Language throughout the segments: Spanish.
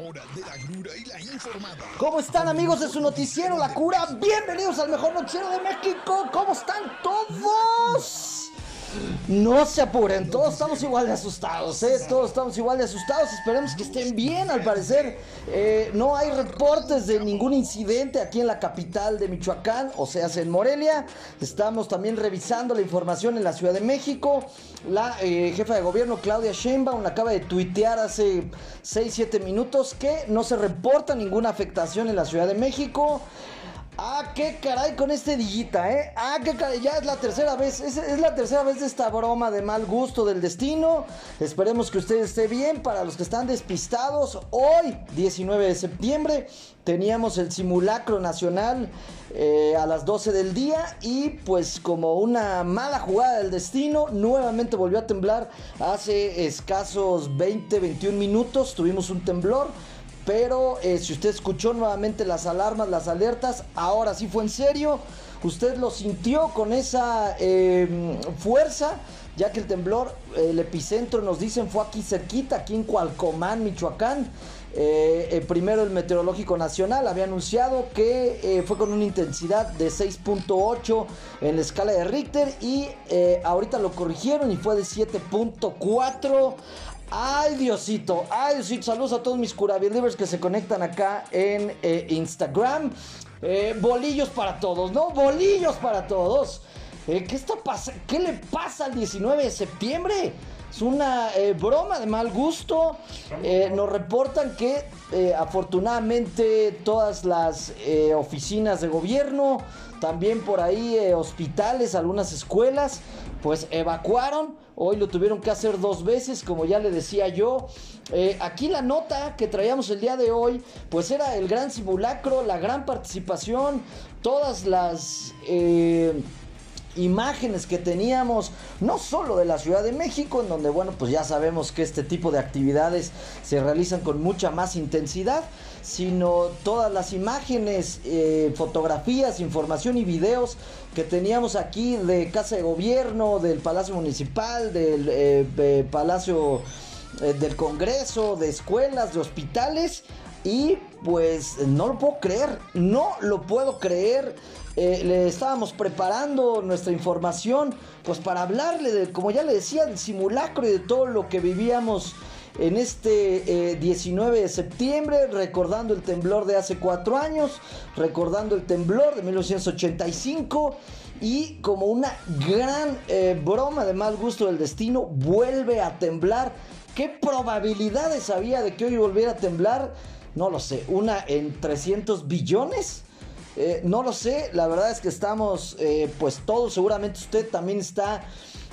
Hora de la cura y la informada. ¿Cómo están amigos de su noticiero La Cura? Bienvenidos al mejor noticiero de México. ¿Cómo están todos? No se apuren, todos estamos igual de asustados, ¿eh? Todos estamos igual de asustados. Esperemos que estén bien, al parecer. eh, no hay reportes de ningún incidente aquí en la capital de Michoacán, o sea, en Morelia. Estamos también revisando la información en la Ciudad de México. La eh, jefa de gobierno, Claudia Sheinbaum, acaba de tuitear hace 6-7 minutos que no se reporta ninguna afectación en la Ciudad de México. Ah, qué caray con este Dillita, ¿eh? Ah, qué caray, ya es la tercera vez, es, la tercera vez de esta broma de mal gusto del destino. Esperemos que usted esté bien. Para los que están despistados, hoy, 19 de septiembre, teníamos el simulacro nacional eh, a las 12 del día y pues como una mala jugada del destino, nuevamente volvió a temblar hace escasos 20, 21 minutos, tuvimos un temblor. Pero eh, si usted escuchó nuevamente las alarmas, las alertas, ahora sí fue en serio. Usted lo sintió con esa eh, fuerza, ya que el temblor, el epicentro nos dicen fue aquí cerquita, aquí en Cualcomán, Michoacán. Eh, primero el Meteorológico Nacional había anunciado que eh, fue con una intensidad de 6.8 en la escala de Richter y eh, ahorita lo corrigieron y fue de 7.4. Ay Diosito, ay Diosito, saludos a todos mis curabelievers que se conectan acá en eh, Instagram. Eh, bolillos para todos, ¿no? Bolillos para todos. Eh, ¿qué, está ¿Qué le pasa al 19 de septiembre? Es una broma de mal gusto. Nos reportan que afortunadamente todas las oficinas de gobierno, también por ahí hospitales, algunas escuelas, pues evacuaron. Hoy lo tuvieron que hacer dos veces, como ya le decía yo. Eh, aquí la nota que traíamos el día de hoy, pues era el gran simulacro, la gran participación, todas las... Eh, imágenes que teníamos, no solo de la Ciudad de México, en donde, bueno, pues ya sabemos que este tipo de actividades se realizan con mucha más intensidad, sino todas las imágenes, eh, fotografías, información y videos que teníamos aquí de Casa de Gobierno, del Palacio Municipal, del eh, Palacio eh, del Congreso, de escuelas, de hospitales. Y pues no lo puedo creer, no lo puedo creer. Eh, le estábamos preparando nuestra información, pues para hablarle de, como ya le decía, del simulacro y de todo lo que vivíamos en este eh, 19 de septiembre, recordando el temblor de hace cuatro años, recordando el temblor de 1985 y como una gran eh, broma de mal gusto del destino, vuelve a temblar. ¿Qué probabilidades había de que hoy volviera a temblar? No lo sé, una en 300 billones. Eh, no lo sé, la verdad es que estamos, eh, pues todos, seguramente usted también está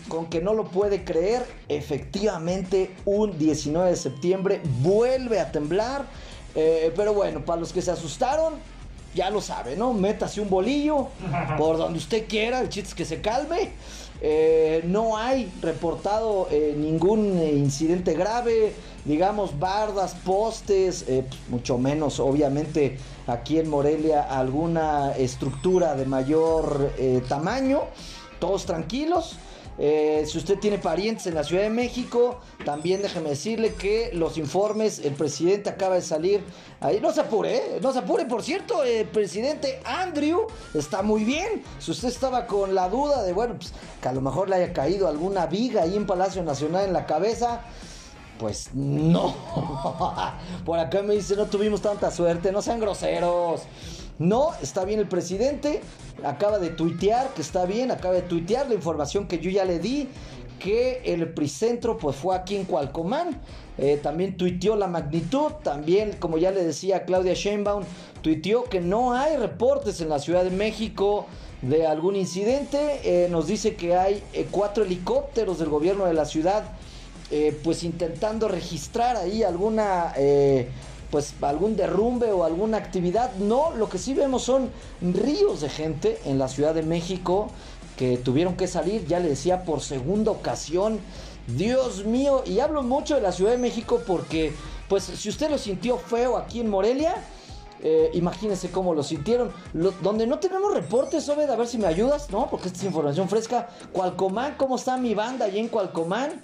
con que no lo puede creer. Efectivamente, un 19 de septiembre vuelve a temblar. Eh, pero bueno, para los que se asustaron, ya lo sabe, ¿no? Métase un bolillo por donde usted quiera, el chiste es que se calme. Eh, no hay reportado eh, ningún eh, incidente grave, digamos bardas, postes, pues, mucho menos obviamente aquí en Morelia alguna estructura de mayor tamaño, todos tranquilos. Eh, si usted tiene parientes en la Ciudad de México, también déjeme decirle que los informes, el presidente acaba de salir ahí, no se apure, ¿eh? no se apure, por cierto, el presidente Andrew está muy bien. Si usted estaba con la duda de, bueno, pues que a lo mejor le haya caído alguna viga ahí en Palacio Nacional en la cabeza, pues no. Por acá me dice, no tuvimos tanta suerte, no sean groseros. No, está bien el presidente. Acaba de tuitear que está bien. Acaba de tuitear la información que yo ya le di. Que el epicentro pues fue aquí en Cualcomán. Eh, también tuiteó la magnitud. También, como ya le decía Claudia Sheinbaum, tuiteó que no hay reportes en la Ciudad de México de algún incidente. Eh, nos dice que hay eh, cuatro helicópteros del gobierno de la ciudad. Eh, pues intentando registrar ahí alguna eh, pues algún derrumbe o alguna actividad. No, lo que sí vemos son ríos de gente en la Ciudad de México que tuvieron que salir, ya le decía, por segunda ocasión. Dios mío, y hablo mucho de la Ciudad de México porque, pues, si usted lo sintió feo aquí en Morelia, eh, imagínense cómo lo sintieron. Donde no tenemos reportes, Obed, a ver si me ayudas, ¿no? Porque esta es información fresca. Cualcomán, ¿cómo está mi banda allí en Cualcomán?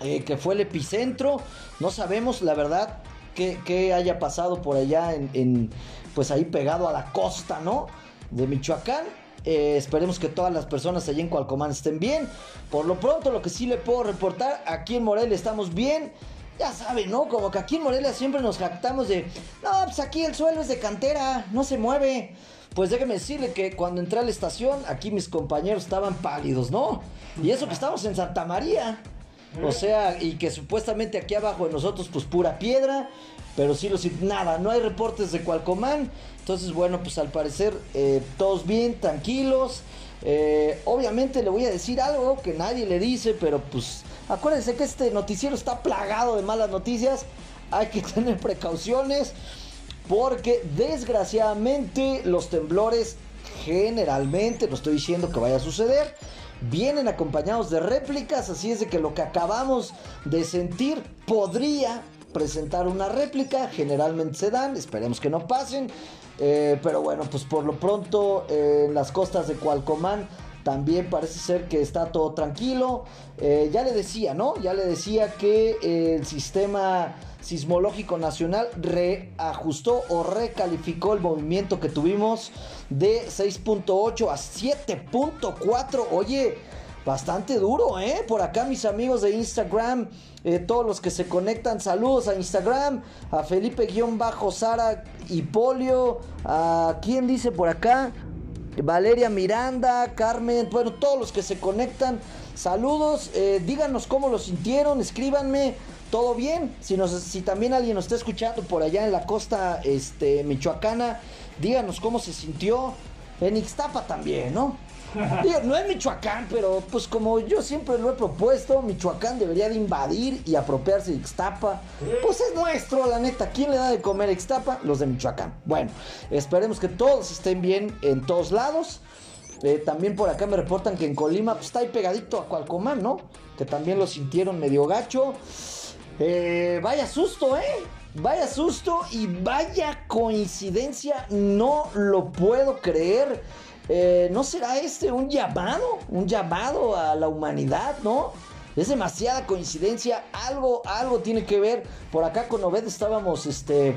Eh, que fue el epicentro. No sabemos, la verdad, qué, haya pasado por allá en, pues ahí pegado a la costa, ¿no? De Michoacán. Eh, esperemos que todas las personas allí en Cualcomán estén bien. Por lo pronto, lo que sí le puedo reportar, aquí en Morelia estamos bien. Ya saben, ¿no? Como que aquí en Morelia siempre nos jactamos de, no, pues aquí el suelo es de cantera, no se mueve. Pues déjeme decirle que cuando entré a la estación, aquí mis compañeros estaban pálidos, ¿no? Y eso que estamos en Santa María. O sea, y que supuestamente aquí abajo de nosotros, pues pura piedra. Pero sí, los, nada, no hay reportes de Cualcomán. Entonces, bueno, pues al parecer eh, todos bien, tranquilos. Eh, obviamente le voy a decir algo que nadie le dice, pero pues acuérdense que este noticiero está plagado de malas noticias. Hay que tener precauciones porque desgraciadamente los temblores generalmente, no estoy diciendo que vaya a suceder, vienen acompañados de réplicas, así es de que lo que acabamos de sentir podría presentar una réplica, generalmente se dan, esperemos que no pasen, eh, pero bueno, pues por lo pronto eh, en las costas de Cualcomán también parece ser que está todo tranquilo, eh, ya le decía, ¿no? Ya le decía que el sistema Sismológico Nacional reajustó o recalificó el movimiento que tuvimos de 6.8 a 7.4. Oye, bastante duro, ¿eh? Por acá mis amigos de Instagram, eh, todos los que se conectan, saludos a Instagram, a Felipe-Sara y Polio, a quién dice por acá, Valeria Miranda, Carmen, bueno, todos los que se conectan, saludos, eh, díganos cómo lo sintieron, escríbanme todo bien. Si, nos, si también alguien nos está escuchando por allá en la costa este, michoacana, díganos cómo se sintió. En Ixtapa también, ¿no? no es Michoacán, pero pues como yo siempre lo he propuesto, Michoacán debería de invadir y apropiarse de Ixtapa. Pues es nuestro, la neta. ¿Quién le da de comer a Ixtapa? Los de Michoacán. Bueno, esperemos que todos estén bien en todos lados. Eh, también por acá me reportan que en Colima pues, está ahí pegadito a Cualcomán, ¿no? Que también lo sintieron medio gacho. Eh, vaya susto, ¿eh? Vaya susto y vaya coincidencia, no lo puedo creer. Eh, ¿No será este un llamado? Un llamado a la humanidad, ¿no? Es demasiada coincidencia, algo, algo tiene que ver. Por acá con Obed estábamos, este,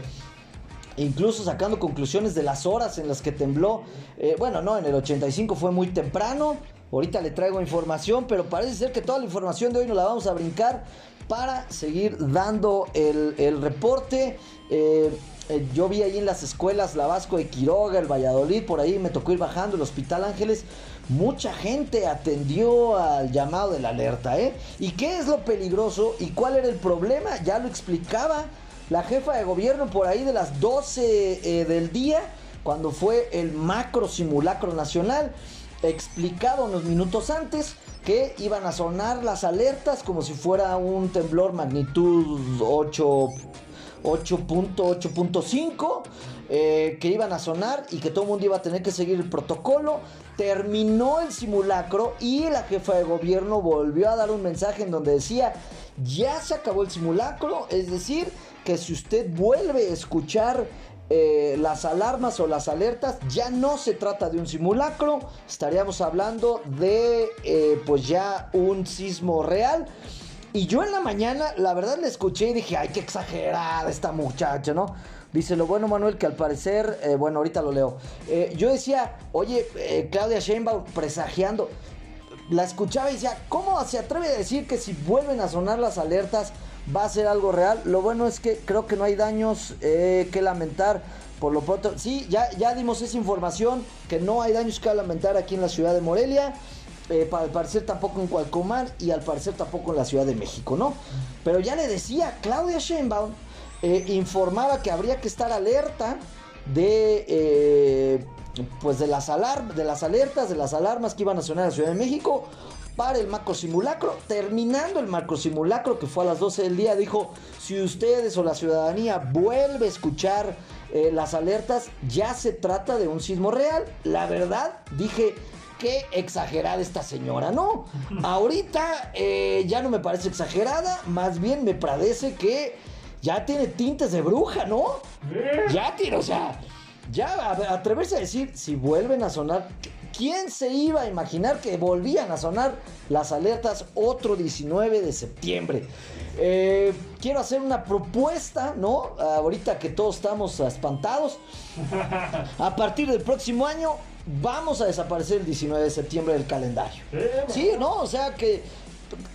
incluso sacando conclusiones de las horas en las que tembló. Eh, bueno, no, en el 85 fue muy temprano. Ahorita le traigo información, pero parece ser que toda la información de hoy nos la vamos a brincar para seguir dando el, reporte. Eh, eh, yo vi ahí en las escuelas la Vasco de Quiroga, el Valladolid, por ahí me tocó ir bajando el Hospital Ángeles. Mucha gente atendió al llamado de la alerta, ¿eh? ¿Y qué es lo peligroso y cuál era el problema? Ya lo explicaba la jefa de gobierno por ahí de las 12 eh, del día, cuando fue el macro simulacro nacional, explicado unos minutos antes que iban a sonar las alertas como si fuera un temblor magnitud 8 8.8.5 eh, que iban a sonar y que todo el mundo iba a tener que seguir el protocolo. Terminó el simulacro y la jefa de gobierno volvió a dar un mensaje en donde decía, ya se acabó el simulacro, es decir, que si usted vuelve a escuchar eh, las alarmas o las alertas ya no se trata de un simulacro, estaríamos hablando de eh, pues ya un sismo real. Y yo en la mañana, la verdad le escuché y dije, ay, qué exagerada esta muchacha, ¿no? Dice lo bueno, Manuel, que al parecer, eh, bueno, ahorita lo leo. yo decía, oye, Claudia Sheinbaum presagiando. La escuchaba y decía, ¿cómo se atreve a decir que si vuelven a sonar las alertas va a ser algo real. Lo bueno es que creo que no hay daños eh, que lamentar. Por lo pronto, sí, ya, ya dimos esa información, que no hay daños que lamentar aquí en la ciudad de Morelia. Eh, al parecer tampoco en Cualcomán y al parecer tampoco en la Ciudad de México, ¿no? Pero ya le decía, Claudia Sheinbaum eh, informaba que habría que estar alerta de, pues de las, de las alertas, de las alarmas que iban a sonar en la Ciudad de México para el macro simulacro. Terminando el macro simulacro, que fue a las 12 del día, dijo, si ustedes o la ciudadanía vuelve a escuchar eh, las alertas, ya se trata de un sismo real. La verdad, dije, qué exagerada esta señora, ¿no? Ahorita eh, ya no me parece exagerada, más bien me parece que ya tiene tintes de bruja, ¿no? Ya tiene, o sea, ya atreverse a decir, si vuelven a sonar, ¿quién se iba a imaginar que volvían a sonar las alertas otro 19 de septiembre? Eh, quiero hacer una propuesta, ¿no? Ahorita que todos estamos espantados. A partir del próximo año vamos a desaparecer el 19 de septiembre del calendario. Sí, ¿no? O sea que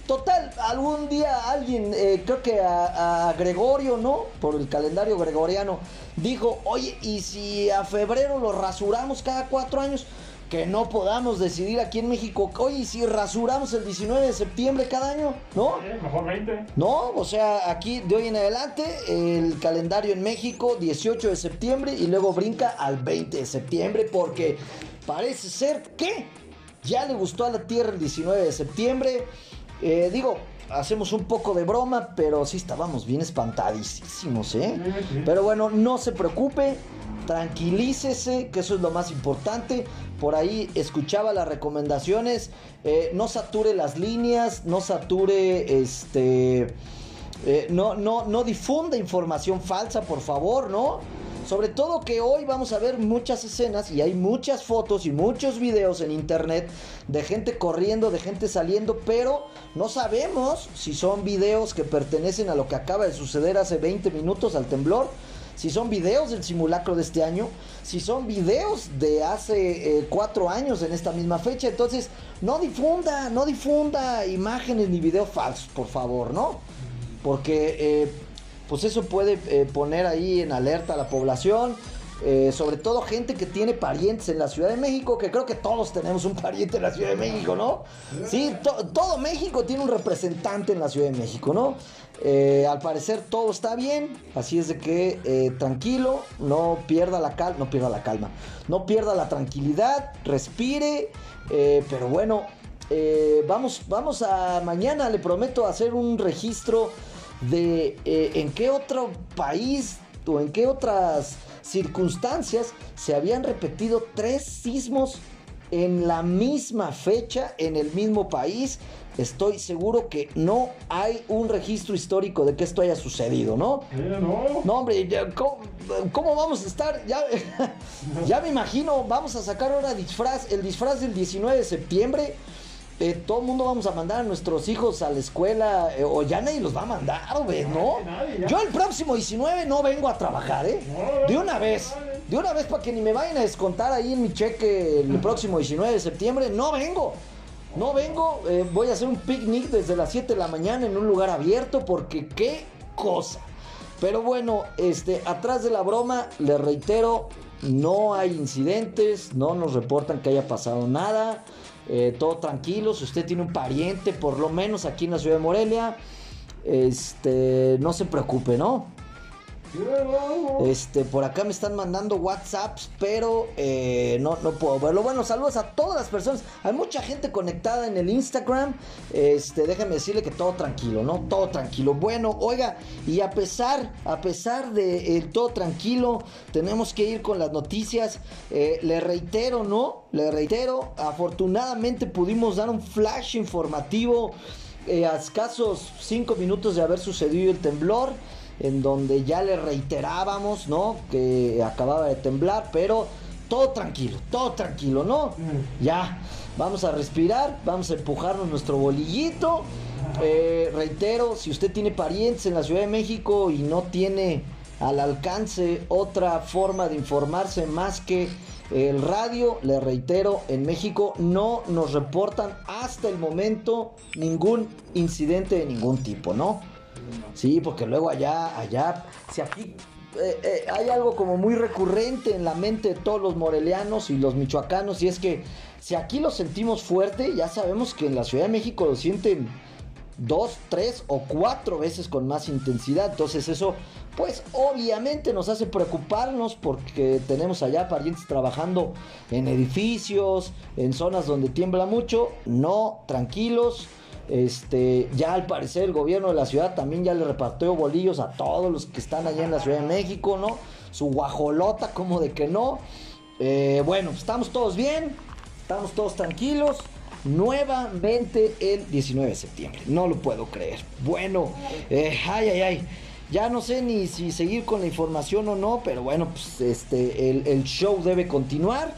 Total, algún día alguien, eh, creo que a, Gregorio, ¿no? Por el calendario gregoriano, dijo, oye, ¿y si a febrero lo rasuramos cada cuatro años? Que no podamos decidir aquí en México, oye, ¿y si rasuramos el 19 de septiembre cada año? ¿No? mejor 20. No, o sea, aquí de hoy en adelante, el calendario en México, 18 de septiembre, y luego brinca al 20 de septiembre, porque parece ser que ya le gustó a la Tierra el 19 de septiembre. Eh, digo, hacemos un poco de broma, pero sí estábamos bien espantadísimos, ¿eh? Pero bueno, no se preocupe, tranquilícese, que eso es lo más importante. Por ahí escuchaba las recomendaciones, eh, no sature las líneas, no sature este... Eh, no, no, no difunda información falsa, por favor, ¿no? Sobre todo que hoy vamos a ver muchas escenas y hay muchas fotos y muchos videos en internet de gente corriendo, de gente saliendo, pero no sabemos si son videos que pertenecen a lo que acaba de suceder hace 20 minutos al temblor si son videos del simulacro de este año, si son videos de hace eh, cuatro años en esta misma fecha. Entonces, no difunda, no difunda imágenes ni videos falsos, por favor, ¿no? Porque eh, pues eso puede eh, poner ahí en alerta a la población. Eh, sobre todo gente que tiene parientes en la Ciudad de México, que creo que todos tenemos un pariente en la Ciudad de México, ¿no? Sí, todo México tiene un representante en la Ciudad de México, ¿no? Eh, al parecer todo está bien, así es de que tranquilo, no pierda la calma, no pierda la calma, no pierda la tranquilidad, respire, pero bueno, vamos, vamos a mañana, le prometo hacer un registro de eh, en qué otro país o en qué otras circunstancias se habían repetido tres sismos en la misma fecha, en el mismo país. Estoy seguro que no hay un registro histórico de que esto haya sucedido, ¿no? no. No, hombre, ¿cómo, vamos a estar? Ya, ya me imagino, vamos a sacar ahora disfraz, el disfraz del 19 de septiembre eh, todo el mundo vamos a mandar a nuestros hijos a la escuela, eh, o ya nadie los va a mandar, güey, ¿no? Yo el próximo 19 no vengo a trabajar, ¿eh? De una vez, de una vez para que ni me vayan a descontar ahí en mi cheque el próximo 19 de septiembre, no vengo. No vengo, eh, voy a hacer un picnic desde las 7 de la mañana en un lugar abierto porque qué cosa. Pero bueno, este, atrás de la broma, le reitero, no hay incidentes, no nos reportan que haya pasado nada. Eh, todo tranquilo. Si usted tiene un pariente, por lo menos aquí en la ciudad de Morelia, este, no se preocupe, ¿no? Este, por acá me están mandando WhatsApps, pero eh, no, no puedo verlo. Bueno, saludos a todas las personas. Hay mucha gente conectada en el Instagram. Este, déjeme decirle que todo tranquilo, ¿no? Todo tranquilo. Bueno, oiga, y a pesar, a pesar de eh, todo tranquilo, tenemos que ir con las noticias. Eh, le reitero, ¿no? Le reitero, afortunadamente pudimos dar un flash informativo a escasos 5 minutos de haber sucedido el temblor en donde ya le reiterábamos, ¿no? Que acababa de temblar, pero todo tranquilo, todo tranquilo, ¿no? Mm. Ya, vamos a respirar, vamos a empujarnos nuestro bolillito. Eh, reitero, si usted tiene parientes en la Ciudad de México y no tiene al alcance otra forma de informarse más que el radio, le reitero, en México no nos reportan hasta el momento ningún incidente de ningún tipo, ¿no? Sí, porque luego allá, allá, si aquí eh, eh, hay algo como muy recurrente en la mente de todos los morelianos y los michoacanos, y es que si aquí lo sentimos fuerte, ya sabemos que en la Ciudad de México lo sienten dos, tres o cuatro veces con más intensidad. Entonces eso, pues obviamente nos hace preocuparnos porque tenemos allá parientes trabajando en edificios, en zonas donde tiembla mucho. No, tranquilos este, ya al parecer el gobierno de la ciudad también ya le repartió bolillos a todos los que están allá en la Ciudad de México, ¿no? Su guajolota, como de que no. Eh, bueno, estamos todos bien, estamos todos tranquilos. Nuevamente el 19 de septiembre, no lo puedo creer. Bueno, eh, ay, ay, ay. Ya no sé ni si seguir con la información o no, pero bueno, pues este, el show debe continuar.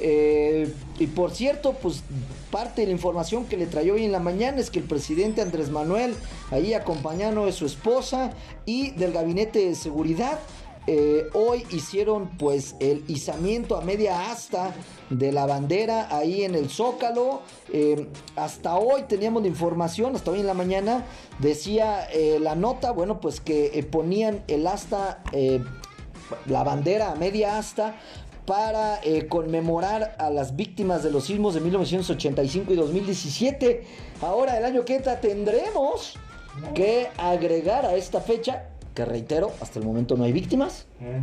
Eh, y por cierto, pues parte de la información que le trayó hoy en la mañana es que el presidente Andrés Manuel, ahí acompañado de su esposa y del gabinete de seguridad, eh, hoy hicieron pues el izamiento a media asta de la bandera ahí en el Zócalo. Eh, hasta hoy teníamos la información, hasta hoy en la mañana, decía la nota, bueno, pues que ponían el asta, la bandera a media asta para eh, conmemorar a las víctimas de los sismos de 1985 y 2017. Ahora, el año que entra, tendremos que agregar a esta fecha, que reitero, hasta el momento no hay víctimas, eh,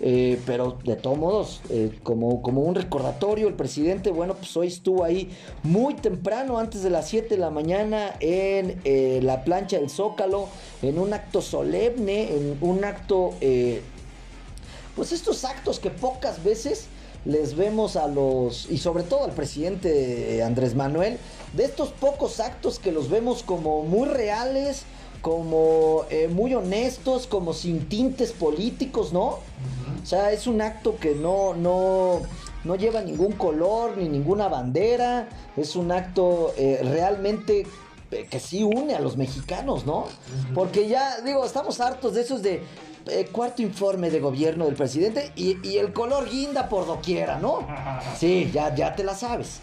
eh, pero de todos modos, como, como un recordatorio, el presidente, bueno, pues hoy estuvo ahí muy temprano, antes de las 7 de la mañana, en la plancha del Zócalo, en un acto solemne, en un acto pues estos actos que pocas veces les vemos a los, y sobre todo al presidente Andrés Manuel, de estos pocos actos que los vemos como muy reales, como eh, muy honestos, como sin tintes políticos, ¿no? O sea, es un acto que no, no, no lleva ningún color ni ninguna bandera, es un acto eh, realmente eh, que sí une a los mexicanos, ¿no? Porque ya, digo, estamos hartos de esos de, eh, cuarto informe de gobierno del presidente y, el color guinda por doquiera, ¿no? Sí, ya, ya te la sabes.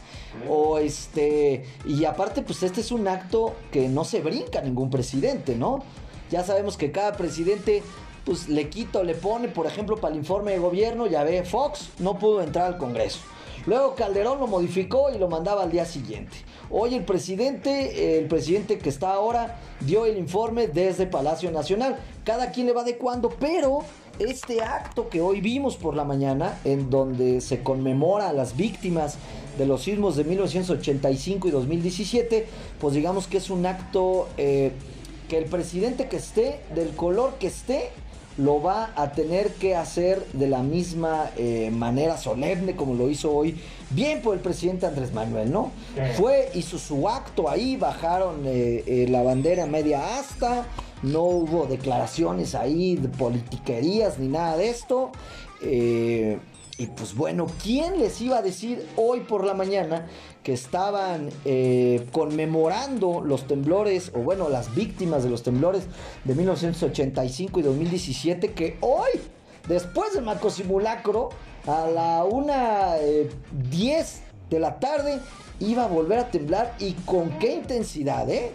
O este, y aparte, pues este es un acto que no se brinca ningún presidente, ¿no? Ya sabemos que cada presidente, pues le quita o le pone, por ejemplo, para el informe de gobierno, ya ve, Fox no pudo entrar al Congreso. Luego Calderón lo modificó y lo mandaba al día siguiente. Hoy el presidente, el presidente que está ahora, dio el informe desde Palacio Nacional. Cada quien le va adecuando, pero este acto que hoy vimos por la mañana, en donde se conmemora a las víctimas de los sismos de 1985 y 2017, pues digamos que es un acto eh, que el presidente que esté, del color que esté, lo va a tener que hacer de la misma eh, manera solemne como lo hizo hoy, bien por el presidente Andrés Manuel, ¿no? Fue, hizo su acto ahí, bajaron eh, eh, la bandera media asta, no hubo declaraciones ahí de politiquerías ni nada de esto. Y pues bueno, ¿quién les iba a decir hoy por la mañana que estaban eh, conmemorando los temblores, o bueno, las víctimas de los temblores de 1985 y 2017, que hoy, después del macro simulacro, a la 1.10 eh, de la tarde, iba a volver a temblar y con qué intensidad, ¿eh?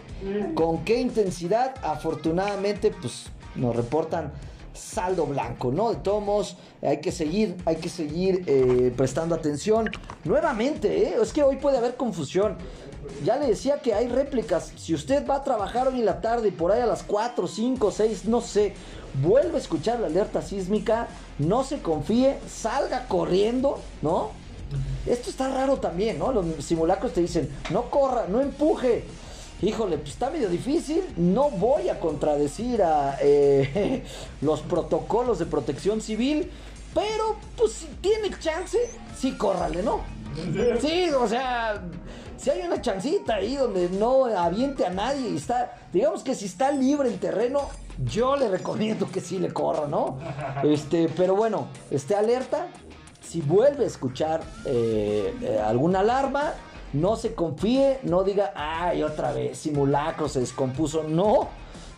Con qué intensidad, afortunadamente, pues nos reportan saldo blanco, ¿no? De todos modos, hay que seguir, hay que seguir eh, prestando atención. Nuevamente, ¿eh? es que hoy puede haber confusión. Ya le decía que hay réplicas. Si usted va a trabajar hoy en la tarde y por ahí a las 4, 5, 6, no sé, vuelve a escuchar la alerta sísmica, no se confíe, salga corriendo, ¿no? Esto está raro también, ¿no? Los simulacros te dicen, no corra, no empuje, híjole, pues está medio difícil. No voy a contradecir a eh, los protocolos de protección civil, pero pues si tiene chance, sí córrale, ¿no? Sí, o sea, si hay una chancita ahí donde no aviente a nadie y está, digamos que si está libre el terreno, yo le recomiendo que sí le corra, ¿no? Este, pero bueno, esté alerta. Si vuelve a escuchar eh, eh, alguna alarma, no se confíe, no diga, ay, otra vez, simulacro se descompuso. No,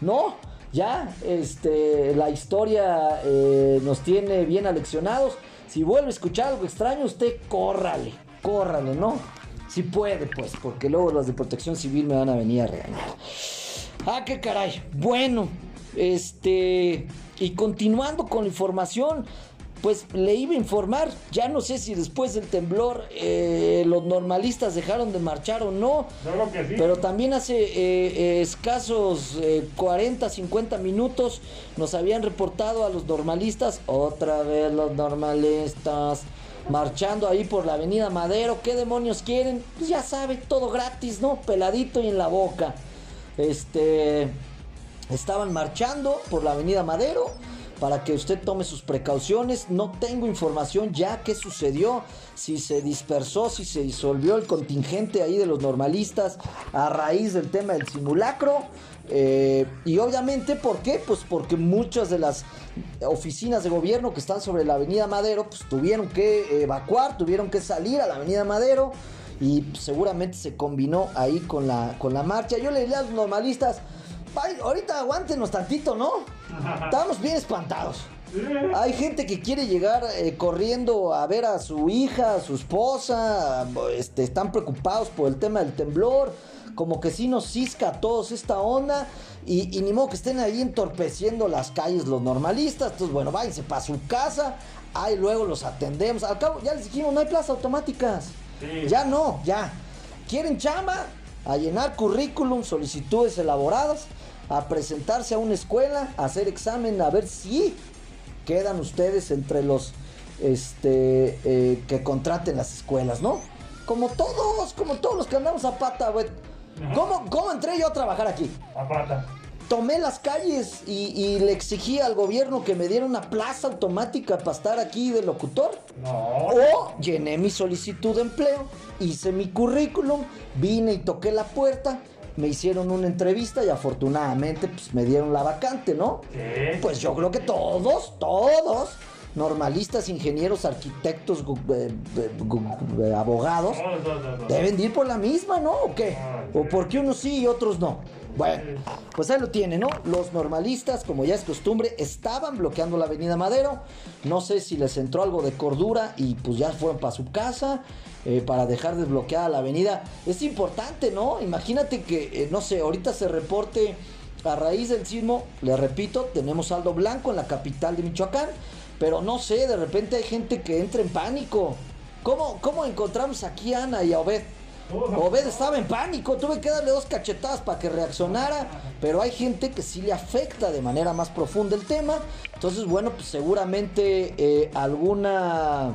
no, ya este, la historia eh, nos tiene bien aleccionados. Si vuelve a escuchar algo extraño, usted córrale, córrale, ¿no? Si puede, pues, porque luego los de protección civil me van a venir a regañar. Ah, qué caray. Bueno, este. Y continuando con la información, pues le iba a informar. Ya no sé si después del temblor eh, los normalistas dejaron de marchar o no. Pero también hace eh, eh, escasos 40, 50 minutos nos habían reportado a los normalistas, otra vez los normalistas, marchando ahí por la avenida Madero. ¿Qué demonios quieren? Pues ya sabe, todo gratis, ¿no? Peladito y en la boca. Este... Estaban marchando por la avenida Madero para que usted tome sus precauciones. No tengo información ya qué sucedió, si se dispersó, si se disolvió el contingente ahí de los normalistas a raíz del tema del simulacro. Eh, y obviamente, ¿por qué? Pues porque muchas de las oficinas de gobierno que están sobre la Avenida Madero, pues tuvieron que evacuar, tuvieron que salir a la Avenida Madero y seguramente se combinó ahí con la, con la marcha. Yo le diría a los normalistas, ahorita aguántenos tantito, ¿no? Estamos bien espantados. Hay gente que quiere llegar eh, corriendo a ver a su hija, a su esposa, este, están preocupados por el tema del temblor, como que sí nos cisca a todos esta onda y, y ni modo que estén ahí entorpeciendo las calles los normalistas. Entonces, bueno, váyanse para su casa, ahí luego los atendemos. Al cabo, ya les dijimos, no hay plazas automáticas. Ya no, ya. ¿Quieren chamba? A llenar currículum, solicitudes elaboradas, a presentarse a una escuela, a hacer examen, a ver si quedan ustedes entre los este eh, que contraten las escuelas, ¿no? Como todos, como todos los que andamos a pata, güey. ¿Cómo, ¿Cómo entré yo a trabajar aquí? A pata tomé las calles y, le exigí al gobierno que me diera una plaza automática para estar aquí de locutor. No. O llené mi solicitud de empleo, hice mi currículum, vine y toqué la puerta, me hicieron una entrevista y afortunadamente pues me dieron la vacante, ¿no? Pues yo creo que todos, todos, normalistas, ingenieros, arquitectos, abogados, deben ir por la misma, ¿no? ¿O qué? ¿O por qué unos sí y otros no? Bueno, pues ahí lo tiene, ¿no? Los normalistas, como ya es costumbre, estaban bloqueando la avenida Madero. No sé si les entró algo de cordura y pues ya fueron para su casa eh, para dejar desbloqueada la avenida. Es importante, ¿no? Imagínate que, eh, no sé, ahorita se reporte a raíz del sismo, le repito, tenemos saldo blanco en la capital de Michoacán, pero no sé, de repente hay gente que entra en pánico. ¿Cómo, cómo encontramos aquí a Ana y a Obed? Obed estaba en pánico, tuve que darle dos cachetadas para que reaccionara, pero hay gente que sí le afecta de manera más profunda el tema. Entonces, bueno, pues seguramente eh, alguna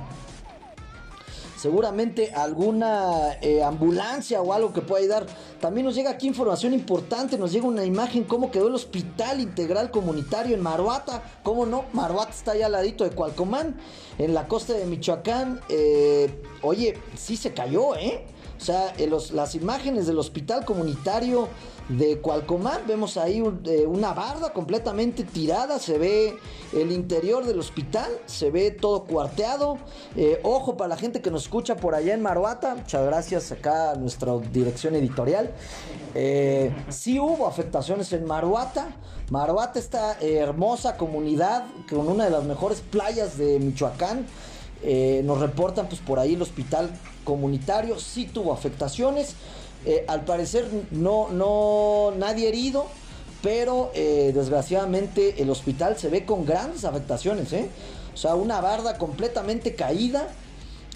seguramente alguna eh, ambulancia o algo que pueda ayudar. También nos llega aquí información importante, nos llega una imagen cómo quedó el Hospital Integral Comunitario en Maruata. ¿Cómo no? Maruata está allá al ladito de Cualcomán, en la costa de Michoacán. Eh, oye, sí se cayó, ¿eh? O sea, las imágenes del hospital comunitario de Cualcomán, vemos ahí eh, una barda completamente tirada, se ve el interior del hospital, se ve todo cuarteado. Eh, ojo para la gente que nos escucha por allá en Maruata, muchas gracias acá a nuestra dirección editorial. Eh, sí hubo afectaciones en Maruata. Maruata, esta hermosa comunidad con una de las mejores playas de Michoacán. nos reportan pues por ahí el hospital comunitario sí tuvo afectaciones. Eh, al parecer no, no, nadie herido, pero eh, desgraciadamente el hospital se ve con grandes afectaciones. ¿eh? O sea, una barda completamente caída,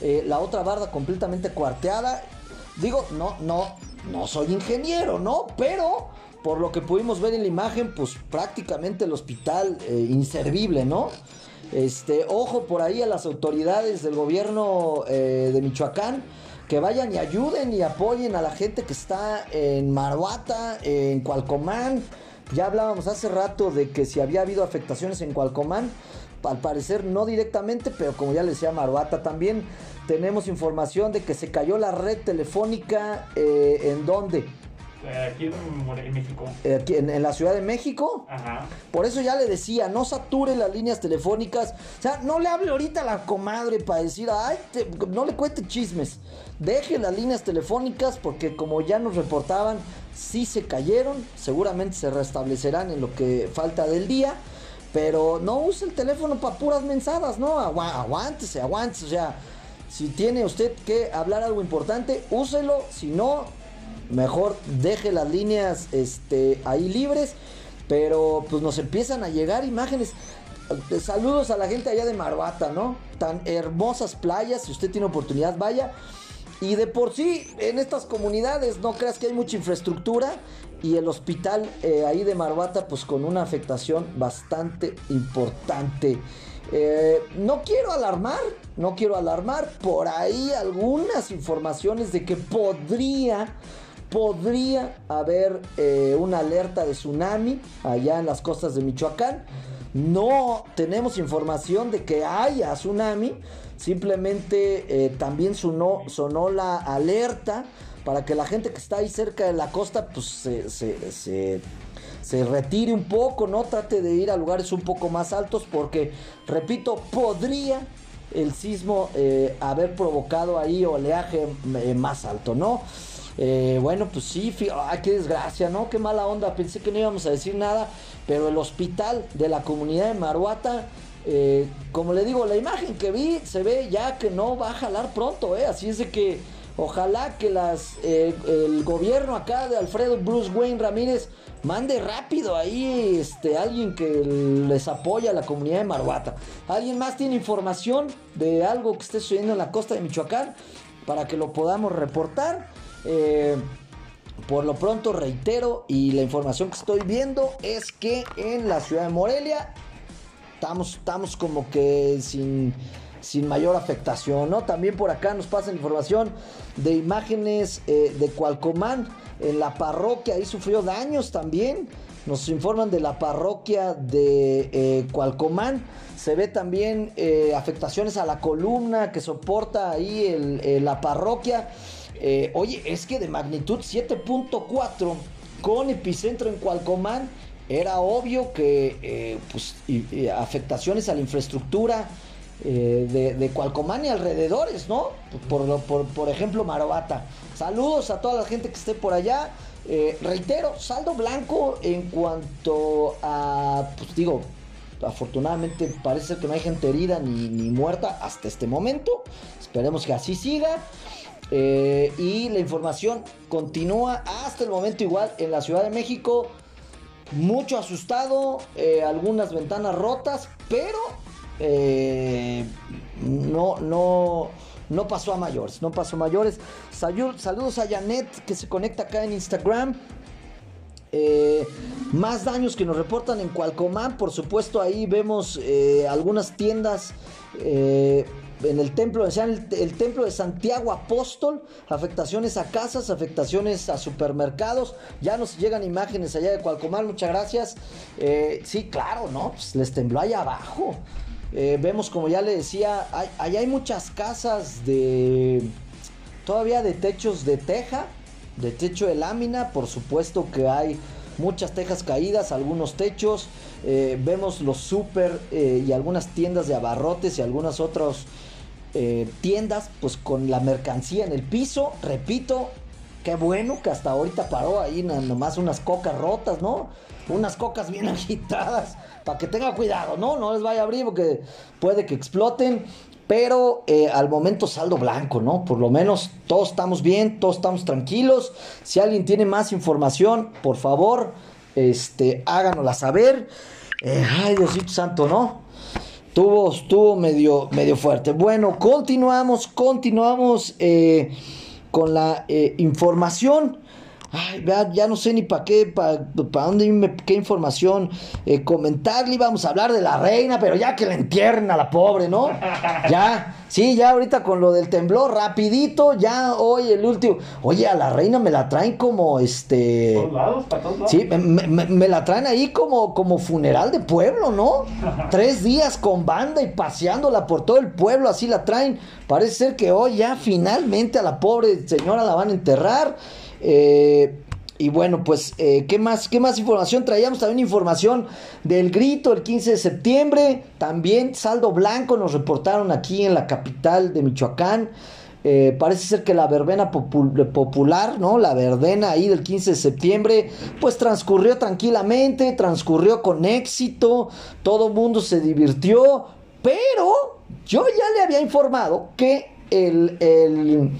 la otra barda completamente cuarteada. Digo, no, no, no soy ingeniero, ¿no? Pero por lo que pudimos ver en la imagen, pues prácticamente el hospital inservible, ¿no? Este, ojo por ahí a las autoridades del gobierno eh, de Michoacán que vayan y ayuden y apoyen a la gente que está en Maruata, en Cualcomán. Ya hablábamos hace rato de que si había habido afectaciones en Cualcomán, al parecer no directamente, pero como ya le decía Maruata también, tenemos información de que se cayó la red telefónica eh, en donde Aquí en, México. Eh, aquí en, la Ciudad de México. Ajá. Por eso ya le decía, no sature las líneas telefónicas. O sea, no le hable ahorita a la comadre para decir, ay, no le cuente chismes. Deje las líneas telefónicas porque como ya nos reportaban, sí se cayeron. Seguramente se restablecerán en lo que falta del día. Pero no use el teléfono para puras mensadas, ¿no? aguántese, aguántese. O sea, si tiene usted que hablar algo importante, úselo. Si no, mejor deje las líneas este, ahí libres. Pero pues nos empiezan a llegar imágenes. Saludos a la gente allá de Maruata, ¿no? Tan hermosas playas. Si usted tiene oportunidad, vaya. Y de por sí, en estas comunidades, no creas que hay mucha infraestructura. Y el hospital eh, ahí de Maruata, pues con una afectación bastante importante. Eh, no quiero alarmar, no quiero alarmar. Por ahí algunas informaciones de que podría podría haber eh, una alerta de tsunami allá en las costas de Michoacán. No tenemos información de que haya tsunami. Simplemente eh, también sonó, la alerta para que la gente que está ahí cerca de la costa pues se, se, se, retire un poco, no trate de ir a lugares un poco más altos porque, repito, podría el sismo eh, haber provocado ahí oleaje más alto, ¿no? Eh, bueno, pues sí, ay, qué desgracia, ¿no? Qué mala onda, pensé que no íbamos a decir nada, pero el hospital de la comunidad de Maruata, eh, como le digo, la imagen que vi se ve ya que no va a jalar pronto, ¿eh? Así es de que ojalá que las eh, el gobierno acá de Alfredo Bruce Wayne Ramírez mande rápido ahí este alguien que les apoya a la comunidad de Maruata. ¿Alguien más tiene información de algo que esté sucediendo en la costa de Michoacán para que lo podamos reportar? Eh, por lo pronto reitero y la información que estoy viendo es que en la ciudad de Morelia estamos, estamos como que sin, sin mayor afectación. También por acá nos pasan información de imágenes eh, de Cualcomán en la parroquia, ahí sufrió daños también. Nos informan de la parroquia de eh, Cualcomán. Se ve también eh, afectaciones a la columna que soporta ahí la parroquia. Eh, oye, es que de magnitud 7.4 con epicentro en Cualcomán era obvio que eh, pues, afectaciones a la infraestructura eh, de, de Cualcomán y alrededores, ¿no? Por, lo- por, por ejemplo, Marovata. Saludos a toda la gente que esté por allá. Reitero, saldo blanco en cuanto a, pues digo, afortunadamente parece que no hay gente herida ni muerta hasta este momento. Esperemos que así siga. Eh, y la información continúa hasta el momento igual en la Ciudad de México. Mucho asustado, eh, algunas ventanas rotas, pero eh, no, no, no pasó a mayores, no pasó a mayores. Saludos a Janet que se conecta acá en Instagram. Más daños que nos reportan en Cualcomán, por supuesto ahí vemos algunas tiendas eh, en el templo, decían el, templo de Santiago Apóstol, afectaciones a casas, afectaciones a supermercados, ya nos llegan imágenes allá de Cualcomán, muchas gracias. Eh, sí, claro, ¿no? Pues les tembló allá abajo. Eh, vemos como ya le decía, hay, allá hay muchas casas de todavía de techos de teja, de techo de lámina, por supuesto que hay muchas tejas caídas, algunos techos, eh, vemos los super y algunas tiendas de abarrotes y algunas otras eh, tiendas pues con la mercancía en el piso, repito, qué bueno que hasta ahorita paró ahí nomás unas cocas rotas, ¿no? Unas cocas bien agitadas, para que tenga cuidado, ¿no? No les vaya a abrir porque puede que exploten. Pero eh, al momento saldo blanco, ¿no? Por lo menos todos estamos bien, todos estamos tranquilos. Si alguien tiene más información, por favor, este, háganosla saber. Eh, ay, Diosito Santo, ¿no? Estuvo, estuvo medio, medio fuerte. Bueno, continuamos, continuamos eh, con la eh, información. Ay, vea, ya no sé ni para qué, para dónde irme, qué información eh, comentarle. Íbamos a hablar de la reina, pero ya que la entierren a la pobre, ¿no? Ya, sí, ya ahorita con lo del temblor, rapidito, ya hoy el último. Oye, a la reina me la traen como este. todos lados, para todos lados. Sí, me, me- me la traen ahí como, como funeral de pueblo, ¿no? Tres días con banda y paseándola por todo el pueblo, así la traen. Parece ser que hoy ya finalmente a la pobre señora la van a enterrar. Eh, y bueno, pues, eh, ¿qué, más, ¿qué más información? Traíamos también información del grito el 15 de septiembre. También saldo blanco nos reportaron aquí en la capital de Michoacán. Eh, parece ser que la verbena popu- popular, ¿no? La verbena ahí del 15 de septiembre, pues transcurrió tranquilamente, transcurrió con éxito, todo mundo se divirtió, pero yo ya le había informado que el... el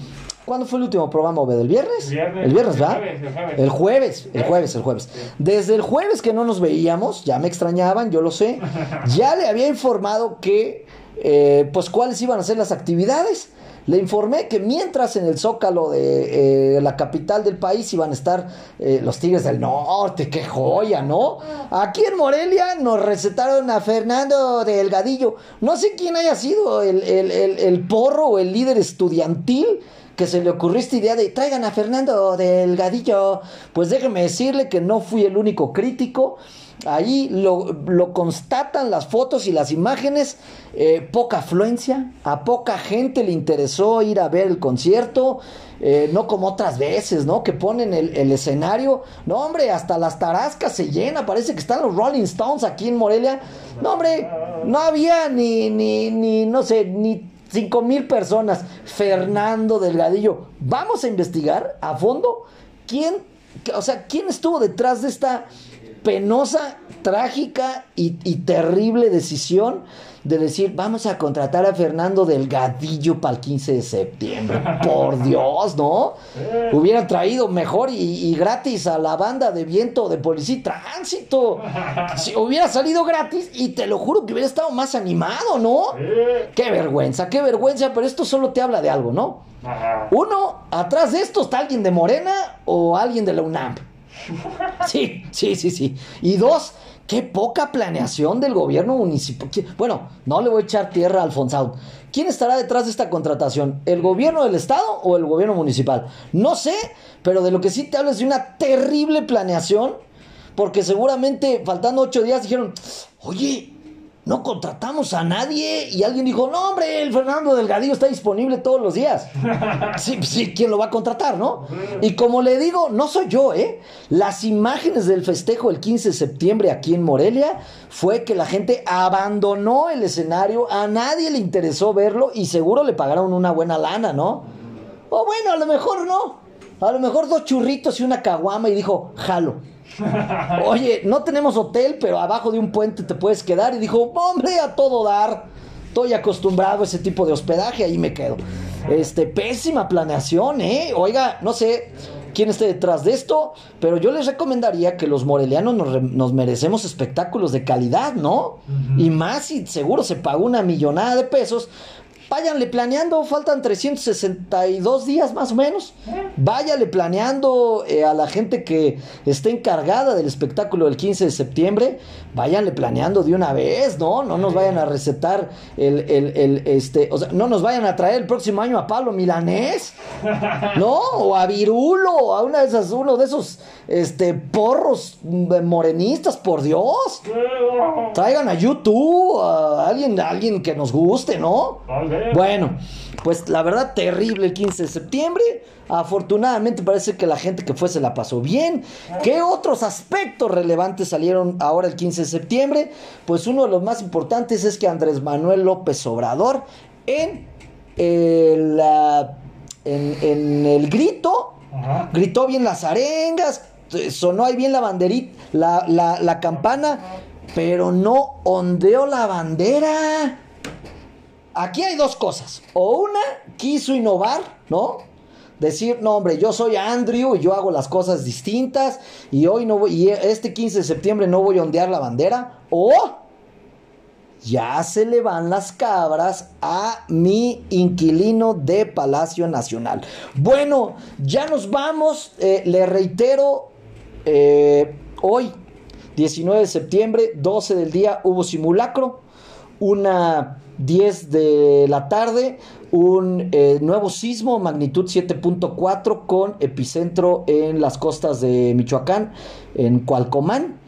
¿Cuándo fue el último programa, Obed? ¿El viernes? Viernes. El viernes, El ¿verdad? jueves, el jueves. El jueves, el jueves, el jueves. Desde el jueves que no nos veíamos, ya me extrañaban, yo lo sé, ya le había informado que, eh, pues, cuáles iban a ser las actividades. Le informé que mientras en el Zócalo de eh, la capital del país iban a estar eh, los Tigres del Norte, qué joya, ¿no? Aquí en Morelia nos recetaron a Fernando Delgadillo. No sé quién haya sido el, el- el- el porro o el líder estudiantil que se le ocurrió esta idea de traigan a Fernando Delgadillo. Pues déjeme decirle que no fui el único crítico. Ahí lo, lo constatan las fotos y las imágenes. eh, poca afluencia, a poca gente le interesó ir a ver el concierto. eh, no como otras veces, ¿no? Que ponen el, el escenario. No, hombre, hasta las tarascas se llena. Parece que están los Rolling Stones aquí en Morelia. No, hombre, no había ni, ni, ni no sé, ni cinco mil personas. Fernando Delgadillo. Vamos a investigar a fondo quién, o sea, quién estuvo detrás de esta penosa, trágica y, y terrible decisión de decir, vamos a contratar a Fernando Delgadillo para el 15 de septiembre. Por Dios, ¿no? Hubieran traído mejor y, y gratis a la banda de viento de policía y tránsito. Si hubiera salido gratis y te lo juro que hubiera estado más animado, ¿no? Qué vergüenza, qué vergüenza, pero esto solo te habla de algo, ¿no? Uno, atrás de esto está alguien de Morena o alguien de la UNAM. Sí, sí, sí, sí. Y dos, qué poca planeación del gobierno municipal. ¿Qui- Bueno, no le voy a echar tierra a Alfonso. ¿Quién estará detrás de esta contratación? ¿El gobierno del estado o el gobierno municipal? No sé, pero de lo que sí te hablo es de una terrible planeación, porque seguramente faltando ocho días dijeron, oye, no contratamos a nadie. Y alguien dijo, no, hombre, el Fernando Delgadillo está disponible todos los días. Sí, sí, ¿quién lo va a contratar, no? Y como le digo, no soy yo, ¿eh? Las imágenes del festejo el 15 de septiembre aquí en Morelia fue que la gente abandonó el escenario, a nadie le interesó verlo y seguro le pagaron una buena lana, ¿no? O bueno, a lo mejor no. A lo mejor dos churritos y una caguama y dijo, jalo. Oye, no tenemos hotel, pero abajo de un puente te puedes quedar. Y dijo, hombre, a todo dar. Estoy acostumbrado a ese tipo de hospedaje, ahí me quedo. Este, pésima planeación, ¿eh? Oiga, no sé quién esté detrás de esto, pero yo les recomendaría que los morelianos nos, re- nos merecemos espectáculos de calidad, ¿no? Y más si seguro se pagó una millonada de pesos. Váyanle planeando, faltan 362 días más o menos. Váyale planeando eh, a la gente que esté encargada del espectáculo del 15 de septiembre. Váyanle planeando de una vez, ¿no? No nos vayan a recetar el, el- el, este, o sea, no nos vayan a traer el próximo año a Pablo Milanés, ¿no? O a Virulo, a una de esas, uno de esos, este, porros mm, morenistas, por Dios. Traigan a YouTube, a alguien, a alguien que nos guste, ¿no? Bueno, pues la verdad terrible el 15 de septiembre. Afortunadamente parece que la gente que fue se la pasó bien. ¿Qué otros aspectos relevantes salieron ahora el 15 de septiembre? Pues uno de los más importantes es que Andrés Manuel López Obrador en el, ah, en, en el grito Ajá. gritó bien las arengas, eh, sonó ahí bien la banderita, la, la, la campana, pero no ondeó la bandera. Aquí hay dos cosas. O una, quiso innovar, ¿no? Decir, no, hombre, yo soy Andrew y yo hago las cosas distintas y hoy no voy, y este 15 de septiembre no voy a ondear la bandera. O ya se le van las cabras a mi inquilino de Palacio Nacional. Bueno, ya nos vamos. Eh, le reitero, eh, hoy, 19 de septiembre, 12 del día, hubo simulacro. Una 10 de la tarde, un eh, nuevo sismo, magnitud 7.4, con epicentro en las costas de Michoacán, en Cualcomán.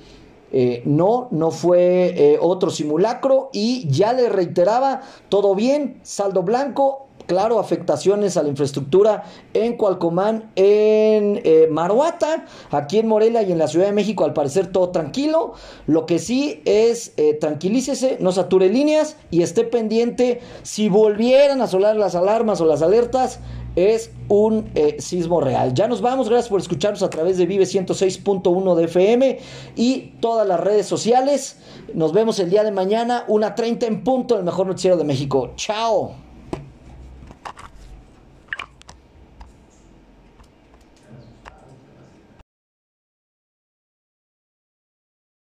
Eh, no, no fue eh, otro simulacro y ya le reiteraba, todo bien, saldo blanco, claro, afectaciones a la infraestructura en Cualcomán, en eh, Maruata, aquí en Morelia y en la Ciudad de México, al parecer todo tranquilo. Lo que sí es, eh, tranquilícese, no sature líneas y esté pendiente si volvieran a sonar las alarmas o las alertas. Es un eh, sismo real. Ya nos vamos, gracias por escucharnos a través de Vive 106.1 de FM y todas las redes sociales. Nos vemos el día de mañana, una 30 en punto, el mejor noticiero de México. Chao.